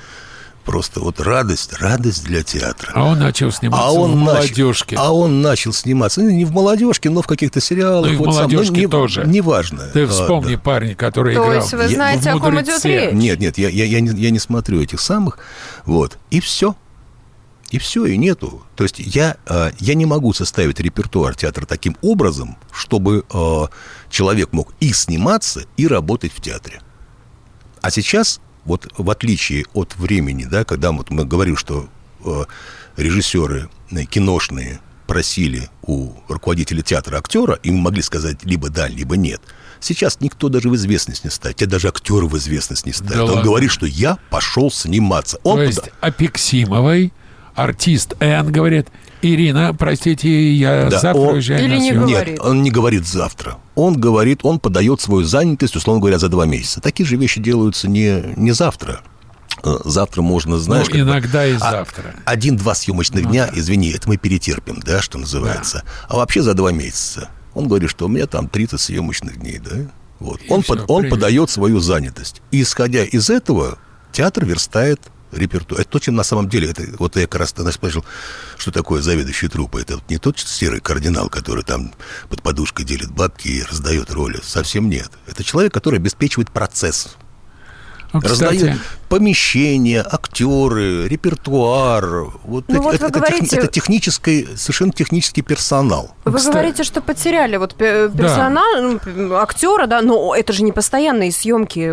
Просто вот радость, радость для театра. А он начал сниматься а он в молодежке. Начал, а он начал сниматься, ну, не в молодежке, но в каких-то сериалах. Ну, и в вот молодежке сам, ну, не, тоже. Неважно. Ты вспомни а, да. парня, который То играл. есть вы знаете, я, о ком идет речь? Нет, нет, я, я, я, не, я не смотрю этих самых. Вот. И все. И все, и нету. То есть я, э, я не могу составить репертуар театра таким образом, чтобы э, человек мог и сниматься, и работать в театре. А сейчас, вот в отличие от времени, да, когда вот мы говорим, что э, режиссеры киношные просили у руководителя театра актера, им могли сказать либо да, либо нет. Сейчас никто даже в известность не ставит. Тебя даже актеры в известность не ставят. Да Он ладно. говорит, что я пошел сниматься. Он То есть туда... Апексимовой артист Н говорит, Ирина, простите, я да, завтра он, уезжаю или на не говорит. Нет, он не говорит завтра. Он говорит, он подает свою занятость, условно говоря, за два месяца. Такие же вещи делаются не, не завтра. Э, завтра можно, знаешь... Ну, иногда бы, и а, завтра. Один-два съемочных ну, дня, да. извини, это мы перетерпим, да, что называется. Да. А вообще за два месяца. Он говорит, что у меня там 30 съемочных дней, да? Вот. он, все, под, он подает свою занятость. И исходя из этого, театр верстает репертуар. Это то, чем на самом деле, это, вот я как раз тогда спросил, что такое заведующий труппой. Это не тот серый кардинал, который там под подушкой делит бабки и раздает роли. Совсем нет. Это человек, который обеспечивает процесс. Ну, кстати... Раздает помещения, актеры, репертуар. Вот, ну, это, вот это, это, говорите... это технический, совершенно технический персонал. Вы Кстати... говорите, что потеряли вот персонал, да. актера, да, но это же не постоянные съемки.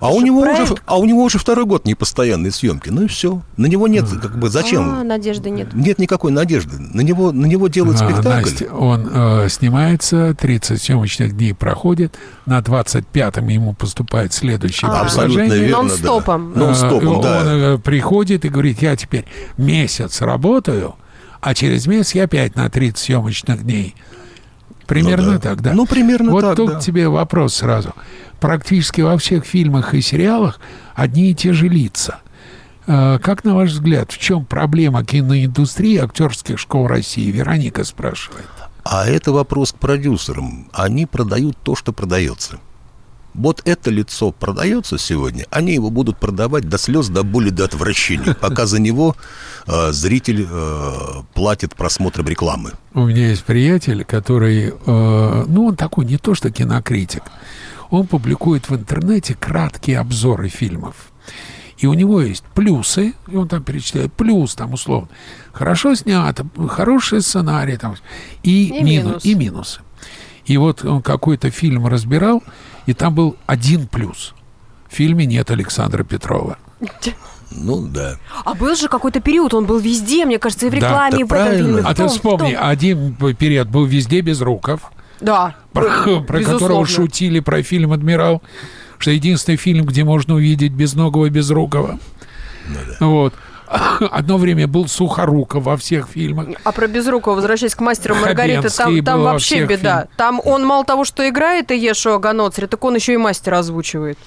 а, у него уже, а у него уже второй год не постоянные съемки. Ну и все. На него нет, как бы, зачем? А, надежды нет. Нет никакой надежды. На него, на него делают а, спектакль. Настя, он э, снимается, 30 съемочных дней проходит, на 25-м ему поступает следующее а, Абсолютно верно, Нон-стопом. Да. Нон-стопом, да. Он э, приходит и говорит, я теперь месяц работаю, а через месяц я опять на 30 съемочных дней. Примерно ну, да. так, да? Ну, примерно вот так, тут да. тебе вопрос сразу. Практически во всех фильмах и сериалах одни и те же лица. Э, как, на ваш взгляд, в чем проблема киноиндустрии актерских школ России? Вероника спрашивает. А это вопрос к продюсерам. Они продают то, что продается вот это лицо продается сегодня, они его будут продавать до слез, до боли, до отвращения, пока за него э, зритель э, платит просмотром рекламы. У меня есть приятель, который, э, ну, он такой не то что кинокритик, он публикует в интернете краткие обзоры фильмов. И у него есть плюсы, и он там перечисляет плюс, там условно, хорошо снято, хороший сценарий, там, и, и, мину, минус. и минусы. И вот он какой-то фильм разбирал, и там был один плюс. В фильме нет Александра Петрова. Ну да. А был же какой-то период, он был везде, мне кажется, и в рекламе, да, и в этом фильме. А том, ты вспомни, один период был везде без руков. Да. Про, про которого шутили про фильм Адмирал, что единственный фильм, где можно увидеть безногого безрукого. Ну, да. Вот. Одно время был Сухоруков во всех фильмах. А про Безрукова, возвращаясь к мастеру Маргариты, там, там вообще беда. Фильм. Там он мало того, что играет и Ешуа Ганоцри, так он еще и мастера озвучивает.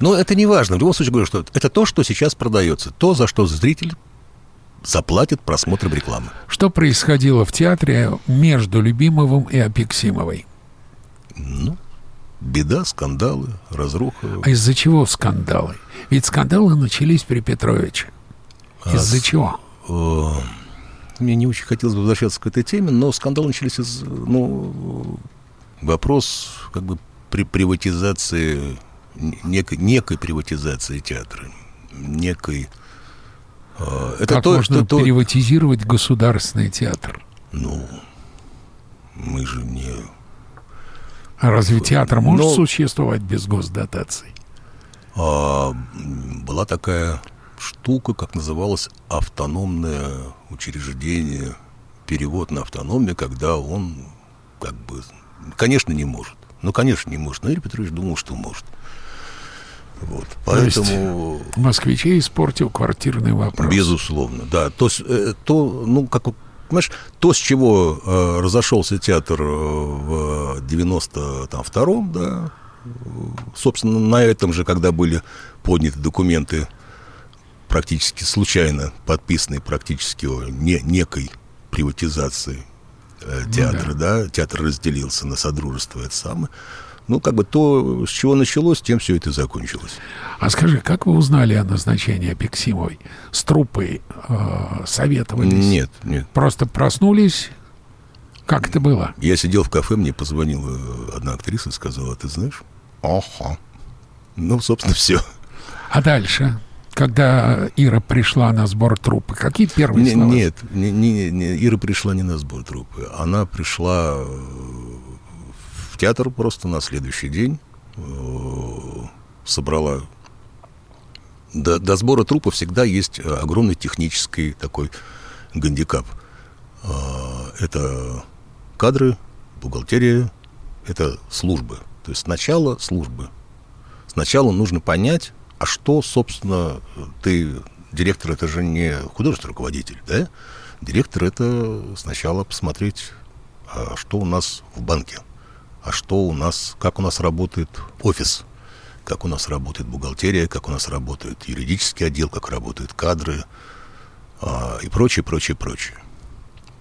Но это не важно. В любом случае говорю, что это то, что сейчас продается. То, за что зритель заплатит просмотром рекламы. Что происходило в театре между Любимовым и Апексимовой? Ну, беда, скандалы, разруха. А из-за чего скандалы? Ведь скандалы начались при Петровиче. Из-за а, чего? Э, мне не очень хотелось бы возвращаться к этой теме, но скандал начались из... Ну, вопрос как бы при приватизации, некой, некой приватизации театра, некой... Э, это как то, можно что, приватизировать государственный театр? Ну, мы же не... А разве театр может но, существовать без госдотаций? А, была такая штука, как называлось автономное учреждение, перевод на автономию, когда он как бы, конечно, не может. Ну, конечно, не может. Но Юрий Петрович думал, что может. Вот. Поэтому... То москвичей испортил квартирный вопрос. Безусловно, да. То, э, то ну, как Понимаешь, то, с чего э, разошелся театр э, в 92-м, да, собственно, на этом же, когда были подняты документы практически случайно подписанные практически о не, некой приватизации э, театра, ну, да. да, театр разделился на содружество, это самое. Ну, как бы то, с чего началось, тем все это закончилось. А скажи, как вы узнали о назначении Апексимовой? С труппой э, советовались? Нет, нет. Просто проснулись? Как это было? Я сидел в кафе, мне позвонила одна актриса и сказала, ты знаешь? Ага. Ну, собственно, все. А дальше? Когда Ира пришла на сбор трупы, какие первые не, слова? Нет, не, не, не, Ира пришла не на сбор трупы. Она пришла театр просто на следующий день э, собрала... До, до сбора трупа всегда есть огромный технический такой гандикап. Э, это кадры, бухгалтерия, это службы. То есть сначала службы. Сначала нужно понять, а что, собственно, ты... Директор — это же не художественный руководитель, да? Директор — это сначала посмотреть, а что у нас в банке — а что у нас, как у нас работает офис, как у нас работает бухгалтерия, как у нас работает юридический отдел, как работают кадры а, и прочее, прочее, прочее.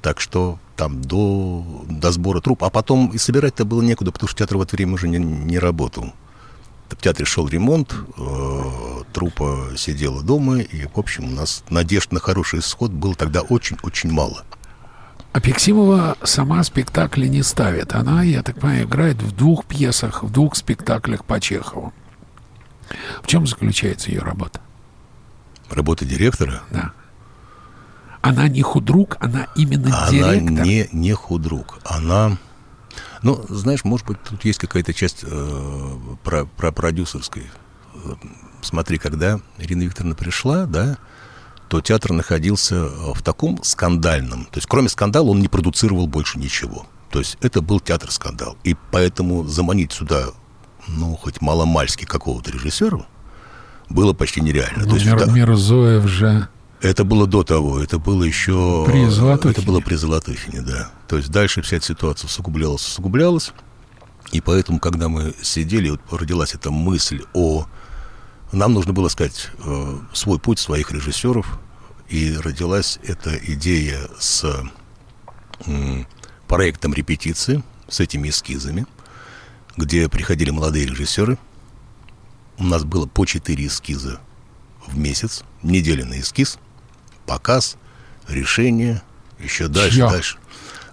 Так что там до, до сбора труп. А потом и собирать-то было некуда, потому что театр в это время уже не, не работал. В театре шел ремонт, э, трупа сидела дома, и, в общем, у нас надежд на хороший исход было тогда очень-очень мало. Апексимова сама спектакли не ставит. Она, я так понимаю, играет в двух пьесах, в двух спектаклях по Чехову. В чем заключается ее работа? Работа директора? Да. Она не худрук, она именно она директор. Она не, не худрук. Она... Ну, знаешь, может быть, тут есть какая-то часть э, про, про продюсерской. Смотри, когда Ирина Викторовна пришла, да, то театр находился э, в таком скандальном, то есть кроме скандала он не продуцировал больше ничего. То есть это был театр-скандал. И поэтому заманить сюда, ну, хоть маломальски какого-то режиссера было почти нереально. Ну, то есть, Мирзоев же... Это было до того, это было еще... При Золотухине. Это было при Золотухине, да. То есть дальше вся эта ситуация усугублялась, усугублялась. И поэтому, когда мы сидели, вот родилась эта мысль о нам нужно было сказать э, свой путь своих режиссеров, и родилась эта идея с э, проектом репетиции, с этими эскизами, где приходили молодые режиссеры. У нас было по четыре эскиза в месяц, неделя на эскиз, показ, решение, еще дальше, Чья? дальше.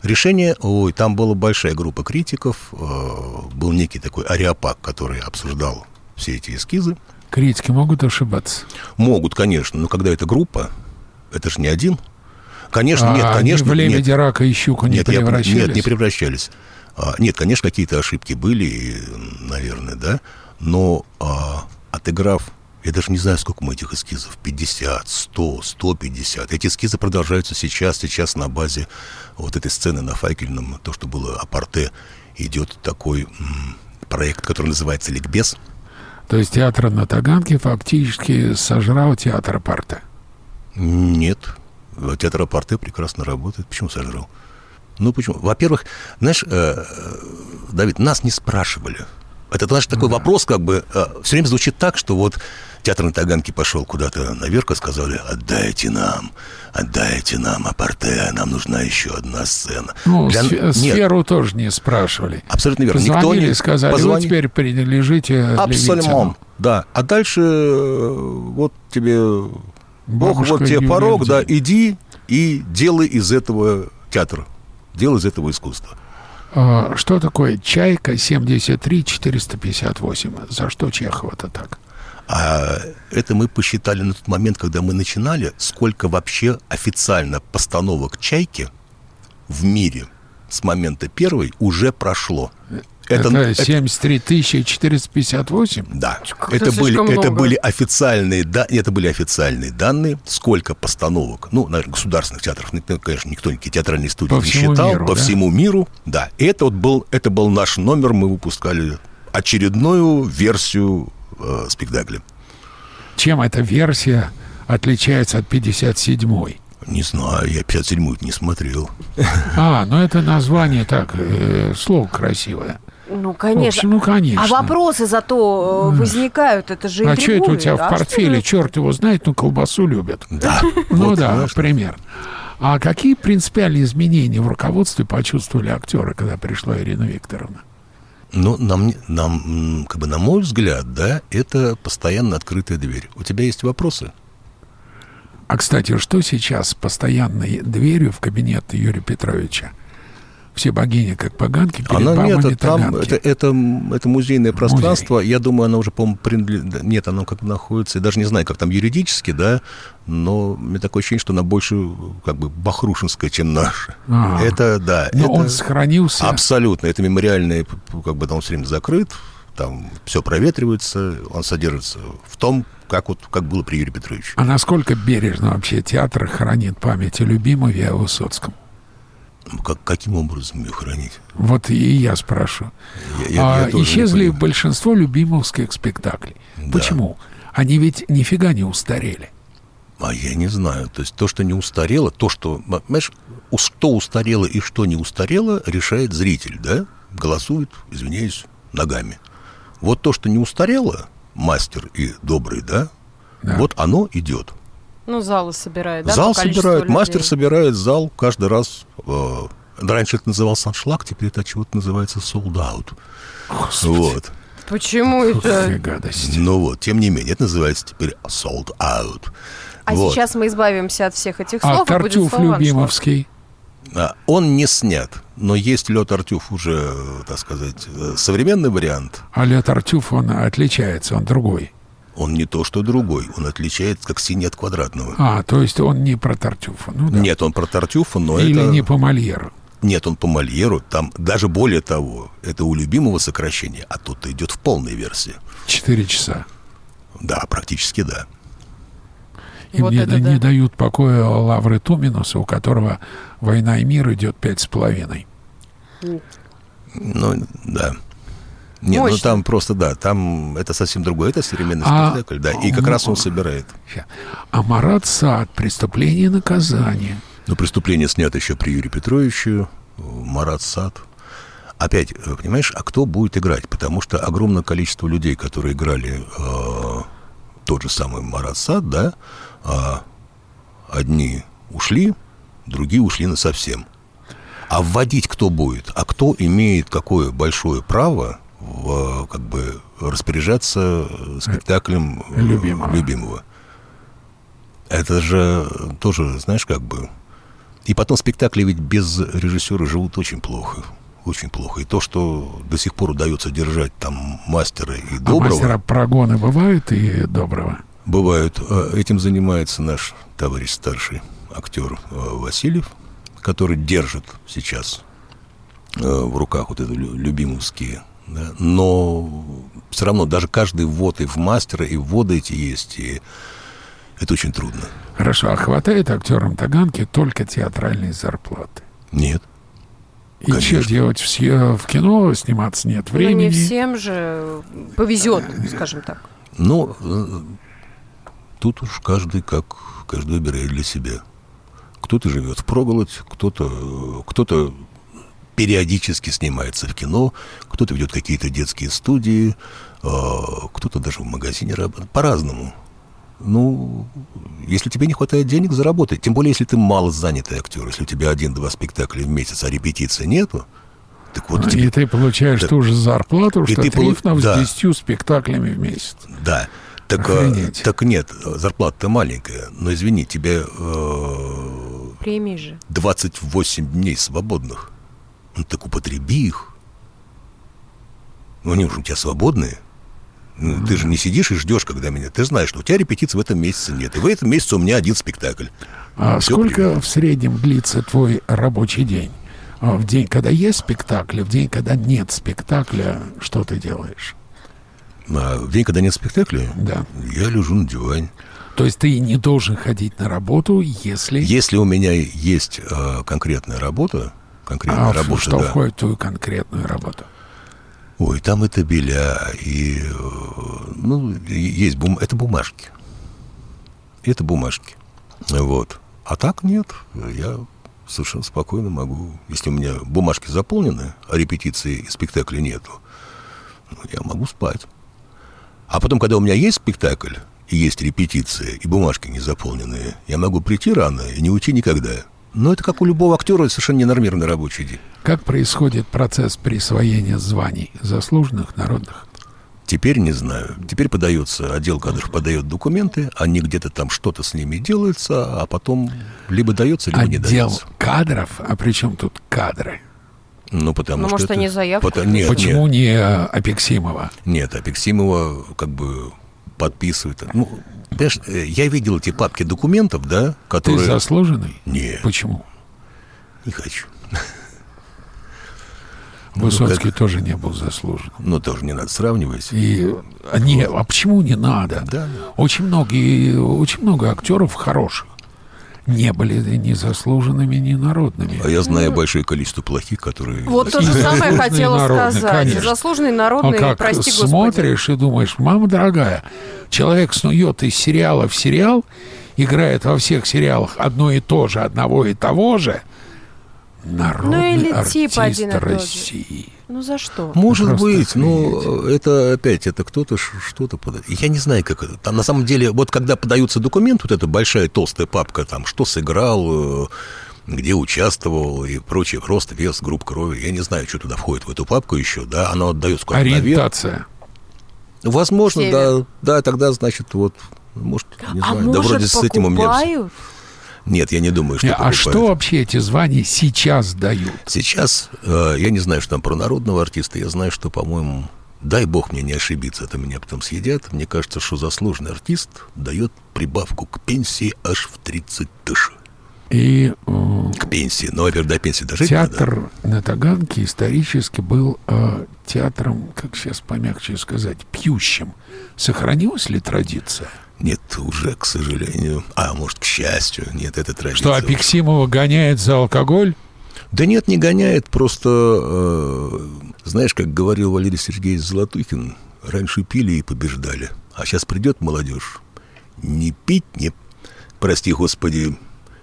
Решение, ой, там была большая группа критиков, э, был некий такой ариапак, который обсуждал все эти эскизы. Критики могут ошибаться? Могут, конечно, но когда это группа, это же не один. Конечно, а нет, конечно. В лебедя, рака и щуку не нет, превращались? Я, нет, не превращались. А, нет, конечно, какие-то ошибки были, наверное, да, но а, отыграв, я даже не знаю, сколько мы этих эскизов, 50, 100, 150. Эти эскизы продолжаются сейчас, сейчас на базе вот этой сцены на Факельном, то, что было апорте, идет такой м, проект, который называется «Ликбез», то есть театр на Таганке фактически сожрал театр Апарте? Нет. Театр Апарте прекрасно работает. Почему сожрал? Ну, почему? Во-первых, знаешь, э, Давид, нас не спрашивали. Это, знаешь, такой да. вопрос, как бы, э, все время звучит так, что вот театр на Таганке пошел куда-то наверх и сказали, отдайте нам, отдайте нам апарте, нам нужна еще одна сцена. Ну, Для... сф- сферу Нет. тоже не спрашивали. Абсолютно верно. Позвонили Никто не... и сказали, Позвони... вы теперь принадлежите Абсолютно, да. А дальше э, вот тебе Бог, вот тебе порог, да, иди и делай из этого театр, делай из этого искусство. А, что такое «Чайка» 73-458? За что Чехова-то так? А это мы посчитали на тот момент, когда мы начинали, сколько вообще официально постановок «Чайки» в мире с момента первой уже прошло. Это, это 73 тысячи 458? Да. Это, это, были, это были официальные да, это были официальные данные, сколько постановок, ну, наверное, государственных театров, конечно, никто никакие театральные студии по не считал, миру, по да? всему миру, да. И это вот был, это был наш номер, мы выпускали очередную версию э, спектакля. Чем эта версия отличается от 57-й? Не знаю, я 57-ю не смотрел. А, ну это название так, э, слово красивое. Ну, конечно. общем, ну, конечно. А вопросы зато э, возникают, это же А что это у тебя в портфеле? Черт его знает, ну колбасу любят. Да. Ну Вот, да, пример. А какие принципиальные изменения в руководстве почувствовали актеры, когда пришла Ирина Викторовна? Ну, нам, нам, как бы, на мой взгляд, да, это постоянно открытая дверь. У тебя есть вопросы? А, кстати, что сейчас постоянной дверью в кабинет Юрия Петровича? Все богини, как поганки, перед Она бабами нет, там, таганки. это, это, это музейное пространство. Я думаю, оно уже, по-моему, принадлежит... Нет, оно как бы находится... Я даже не знаю, как там юридически, да, но у меня такое ощущение, что она больше как бы бахрушинская, чем наша. А. Это, да. Но это он сохранился. Абсолютно. Это мемориальный, п- как бы там все время закрыт, там все проветривается, он содержится в том, как вот как было при Юрии Петровиче. А насколько бережно вообще театр хранит память о любимом Виа Высоцком? Ну, Как, каким образом ее хранить? Вот и я спрошу. Я- я- А я исчезли большинство любимовских спектаклей. Да. Почему? Они ведь нифига не устарели. А я не знаю. То есть то, что не устарело, то, что, понимаешь, что устарело и что не устарело, решает зритель, да? Голосует, извиняюсь, ногами. Вот то, что не устарело, мастер и добрый, да, Да. вот оно идет. Ну, залы собирает, да? зал людей? мастер собирает зал каждый раз. э, раньше это назывался аншлаг, теперь это чего-то называется out. Вот. Почему Какая это? гадость. Ну вот, тем не менее, это называется теперь sold out. А Вот. сейчас мы избавимся от всех этих А слов, и будет Тартюф Любимовский? А, Он не снят, но есть лед Артюф уже, э, так сказать, э, современный вариант. А Ле Тартюф, он отличается, он другой. Он не то, что другой, он отличается как синий от квадратного. А, то есть он не про Тартюфа. Ну, да. Нет, он про Тартюфа, но Или это... не по Мольеру. Нет, он по Мольеру, там даже более того, это у любимого сокращения, а тут идет в полной версии. Четыре часа. Да, практически да. Им Вот не, это да. не дают покоя Лавры Туминуса, у которого «Война и мир» идет пять с половиной. Ну, да. Нет, ну Мощно. там просто, да, там это совсем другое, это современный А, спектакль, да, и как ну, раз он собирает. Ща. А Марат Сад «Преступление и наказание». Но преступление снято еще при Юрии Петровиче, э, Марат Сад. Опять, э, понимаешь, а кто будет играть? Потому что огромное количество людей, которые играли э, тот же самый Марат Сад, да, а одни ушли, другие ушли на совсем. А вводить кто будет? А кто имеет какое большое право в, как бы распоряжаться э, спектаклем э, Любимого. любимого? Это же тоже, знаешь, как бы... И потом спектакли ведь без режиссера живут очень плохо. Очень плохо. И то, что до сих пор удается держать там мастера и А доброго, мастера прогоны бывают и доброго? бывают. Э, Этим занимается наш товарищ старший актер э, Васильев, который держит сейчас в руках вот лю- любимовские. Да. Но все равно даже каждый ввод и в мастера, и вводы эти есть. И это очень трудно. Хорошо, а хватает актерам Таганки только театральные зарплаты? Нет. И Конечно. что делать? В, съе- в кино сниматься нет Ну, времени? не всем же повезет, скажем так. Ну, э, тут уж каждый как каждый выбирает для себя. Кто-то живет в проголодь, кто-то кто-то периодически снимается в кино, кто-то ведет какие-то детские студии, э, кто-то даже в магазине работает. По-разному. Ну, если тебе не хватает денег, заработай. Тем более, если ты мало занятый актер. Если у тебя один-два спектакля в месяц, а репетиции нету, так вот тебе И ты получаешь Да. ту же зарплату, И что ты полу- Трифонов да. с 10 спектаклями в месяц. Да. Так, э, Охренеть. так нет, зарплата-то маленькая. Но извини, тебе э, Премии же. 28 дней свободных. Ну так употреби их. Ну они уже у тебя свободные. Ну, Ты же не сидишь и ждешь, когда меня... Ты знаешь, что у тебя репетиций в этом месяце нет. И в этом месяце у меня один спектакль. А Всё сколько привет. в среднем длится твой рабочий день? А В день, когда есть спектакль, в день, когда нет спектакля, что ты делаешь? А в день, когда нет спектакля, Да. я лежу на диване. То есть ты не должен ходить на работу, если... Если у меня есть э, конкретная работа, конкретная А работа, что да. входит в твою конкретную работу? Ой, там и табеля, и... э, ну, есть бум... это бумажки. Это бумажки. Вот. А так нет. Я совершенно спокойно могу. Если у меня бумажки заполнены, а репетиции и спектакля нету, ну, я могу спать. А потом, когда у меня есть спектакль, и есть репетиция, и бумажки не заполненные, я могу прийти рано и не уйти никогда. Но это как у любого актера совершенно ненормированный рабочий день. Как происходит процесс присвоения званий заслуженных народных? Теперь не знаю. Теперь подается, отдел кадров подает документы, они где-то там что-то с ними делается, а потом либо дается, либо отдел не дается. кадров? А при чем тут кадры? Ну, потому Ну, что может, это- они заявку Пота- нет, Почему нет, не э, Апексимова? нет, Апексимова как бы подписывает. Ну, понимаешь, э, я видел эти папки документов, да, Ты которые... заслуженный? Нет, Почему? не хочу. Ну, Высоцкий как- тоже не был заслужен. Ну, тоже не надо сравнивать. И а, не, а почему не надо? Да. Очень многие, очень много актеров хороших не были ни заслуженными, ни народными. А я знаю большое количество плохих, которые... Вот то же самое хотела народный, сказать. конечно. Заслуженный А народный, как прости господи. смотришь и думаешь, мама дорогая, человек снует из сериала в сериал, играет во всех сериалах одно и то же, одного и того же. Народный Ну или артист тип один. России. Ну за что? Может Просто быть, но охренеть. это опять, это кто-то что-то подает. Я не знаю, как это. Там на самом деле, вот когда подаются документы, вот эта большая толстая папка, там, что сыграл, э, где участвовал и прочее, рост, вес, групп крови. Я не знаю, что туда входит в эту папку еще, да, она отдает наверх. Ориентация. Возможно, Север. да, да, тогда, значит, вот, может, не а знаю, может, да вроде с этим у меня. Нет, я не думаю, что а покупают. что вообще эти звания сейчас дают? Сейчас, э, я не знаю, что там про народного артиста, я знаю, что, по-моему, дай бог мне не ошибиться, это меня потом съедят. Мне кажется, что заслуженный артист дает прибавку к пенсии аж в 30 тысяч. И э, К пенсии. Ну, во-первых, до пенсии дожить надо. театр на Таганке исторически был э, театром, как сейчас помягче сказать, пьющим. Сохранилась ли традиция? Нет, уже, к сожалению. А, может, к счастью. Нет, это традиция. Что Апексимова гоняет за алкоголь? Да нет, не гоняет, просто, э, знаешь, как говорил Валерий Сергеевич Золотухин, раньше пили и побеждали, а сейчас придет молодежь, не пить, не, прости господи,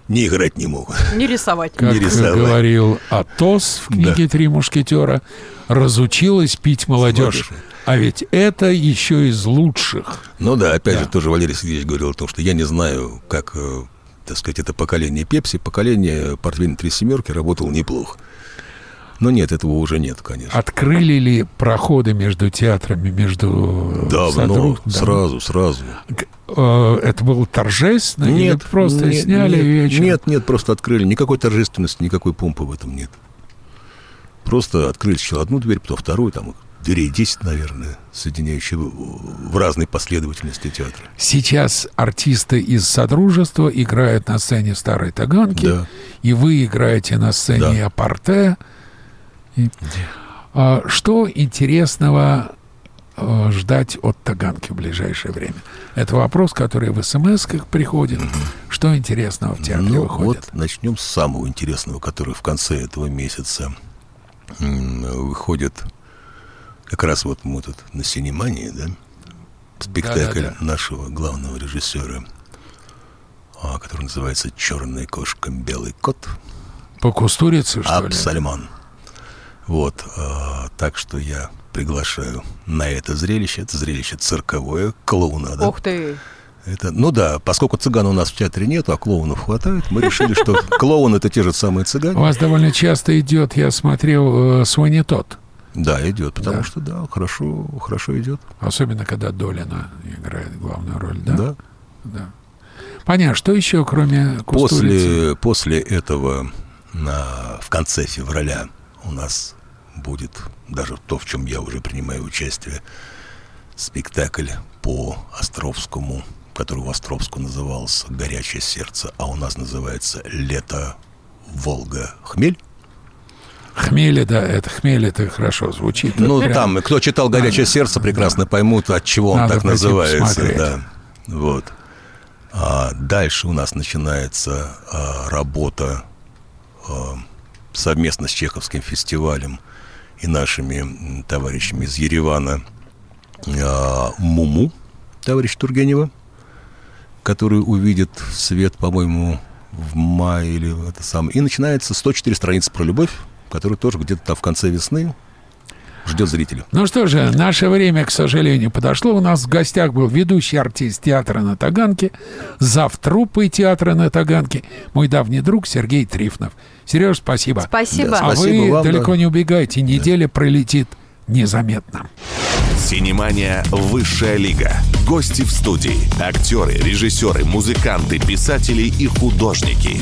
не играть не могут. Не рисовать. Как Не рисовать. говорил Атос в книге «Три мушкетера», разучилась пить молодежь. Молодежь. А ведь это еще из лучших. Ну да, опять Да. же, тоже Валерий Сергеевич говорил о том, что я не знаю, как, э, так сказать, это поколение Пепси, поколение портвейна «Три семерки» работало неплохо. Но нет, этого уже нет, конечно. Открыли ли проходы между театрами, между Давно, да. сразу, сразу. Э, Это было торжественно? или просто нет, сняли нет, вечер? Нет, нет, просто открыли. Никакой торжественности, никакой помпы в этом нет. Просто открыли сначала одну дверь, потом вторую, там дверей 10, наверное, соединяющие в, в разной последовательности театра. Сейчас артисты из Содружества играют на сцене Старой Таганки, Да. и вы играете на сцене Да. Апарте. И, а, что интересного а, ждать от Таганки в ближайшее время? Это вопрос, который в смс приходит. Что интересного в театре ну, выходит? вот начнем с самого интересного, который в конце этого месяца выходит. Как раз вот мы тут на Синемании, да? Спектакль Да-да-да. нашего главного режиссера, а, который называется «Черная кошка, белый кот». По Кустурице, что ли? Абсальман. Вот, а, так что я приглашаю на это зрелище. Это зрелище цирковое, клоунада. Ух ты. Это, ну да, поскольку цыган у нас в театре нету, а клоунов хватает, мы решили, что клоун это те же самые У цыгане. вас довольно часто идет, я смотрел, э, Суани Тот. Да, идет, потому Да. что да, хорошо, хорошо идет. Особенно, когда Долина играет главную роль, да? Да. Да. Понятно. Что еще, кроме Кустурицы? После, после этого на, в конце февраля у нас будет даже то, в чем я уже принимаю участие, спектакль по Островскому, который в Островску назывался «Горячее сердце», а у нас называется «Лето Волга Хмель». Хмели, да, это хмель, это хорошо звучит. Ну, Прям. там, кто читал «Горячее сердце», прекрасно поймут, от чего он Надо так пойти называется. посмотреть. Да. Вот. А дальше у нас начинается а, работа а, совместно с Чеховским фестивалем и нашими товарищами из Еревана э, «Муму» товарища Тургенева, который увидит свет, по-моему, в мае или это самое. И начинается 104 страницы про любовь, который тоже где-то в конце весны ждет зрителя. Ну что же, наше время, к сожалению, подошло. У нас в гостях был ведущий артист театра на Таганке, зав. труппы театра на Таганке, мой давний друг Сергей Трифнов. Сереж, спасибо. Спасибо. Да, А Спасибо вы вам, далеко да. не убегайте, неделя пролетит незаметно. Синемания «Высшая лига». Гости в студии. Актеры, режиссеры, музыканты, писатели и художники.